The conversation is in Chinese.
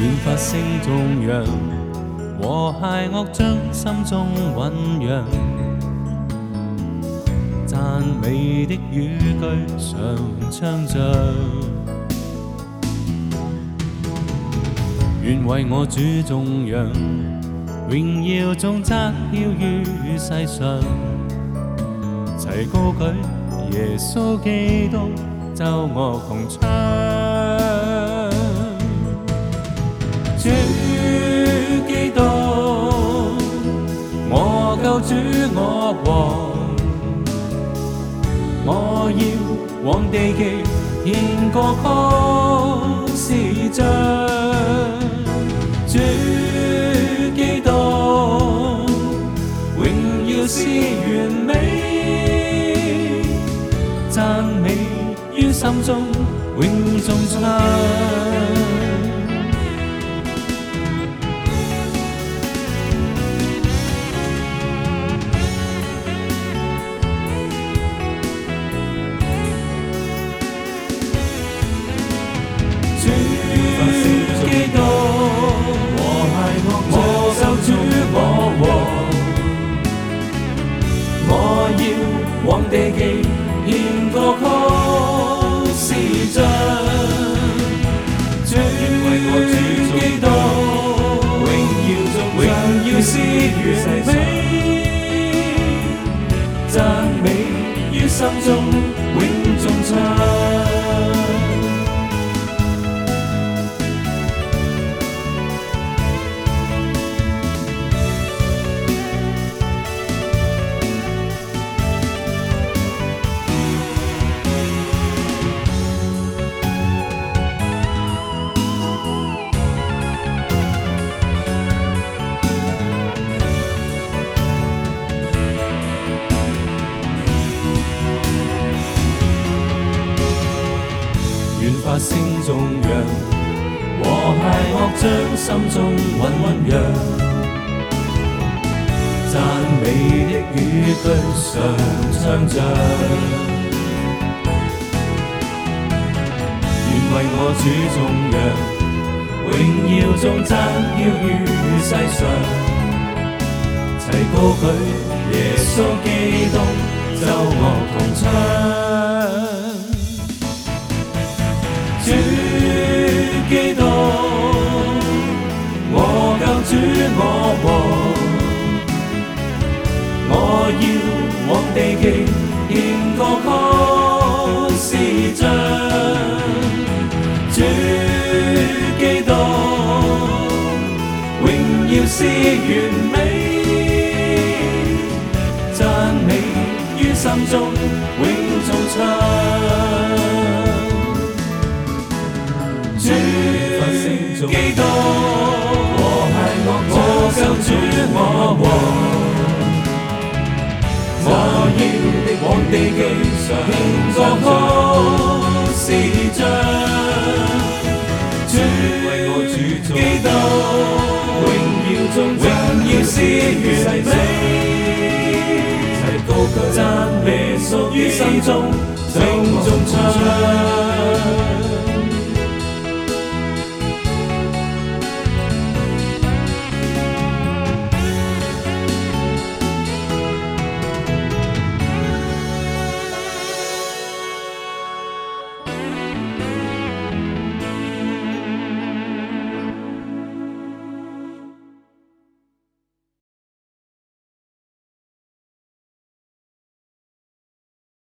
愿发声颂扬，和谐乐将心中酝酿，赞美的语句常唱着，愿为我主颂扬，荣耀颂赞飘于世上，齐高举耶稣基督，奏乐同唱。主基督，我救主我王，我要往地极献歌曲诗章。主基督，荣耀是完美，赞美于心中永颂唱。往地极献歌曲诗章，主基督，荣耀中荣耀是完美，赞美于心中永颂唱。愿发声颂扬，和谐乐将心中酝酿，赞美的语句常唱着，愿为我主颂扬，荣耀中赞飘于世上，齐高举耶稣基督，奏乐歌曲诗章。主基督，荣耀是完美，赞美于心中永颂唱。基督，和谐乐我救主我王，往地记上作曲诗章。主为我主基督，荣耀中荣耀是完美，齐高举赞美属于心中正中唱。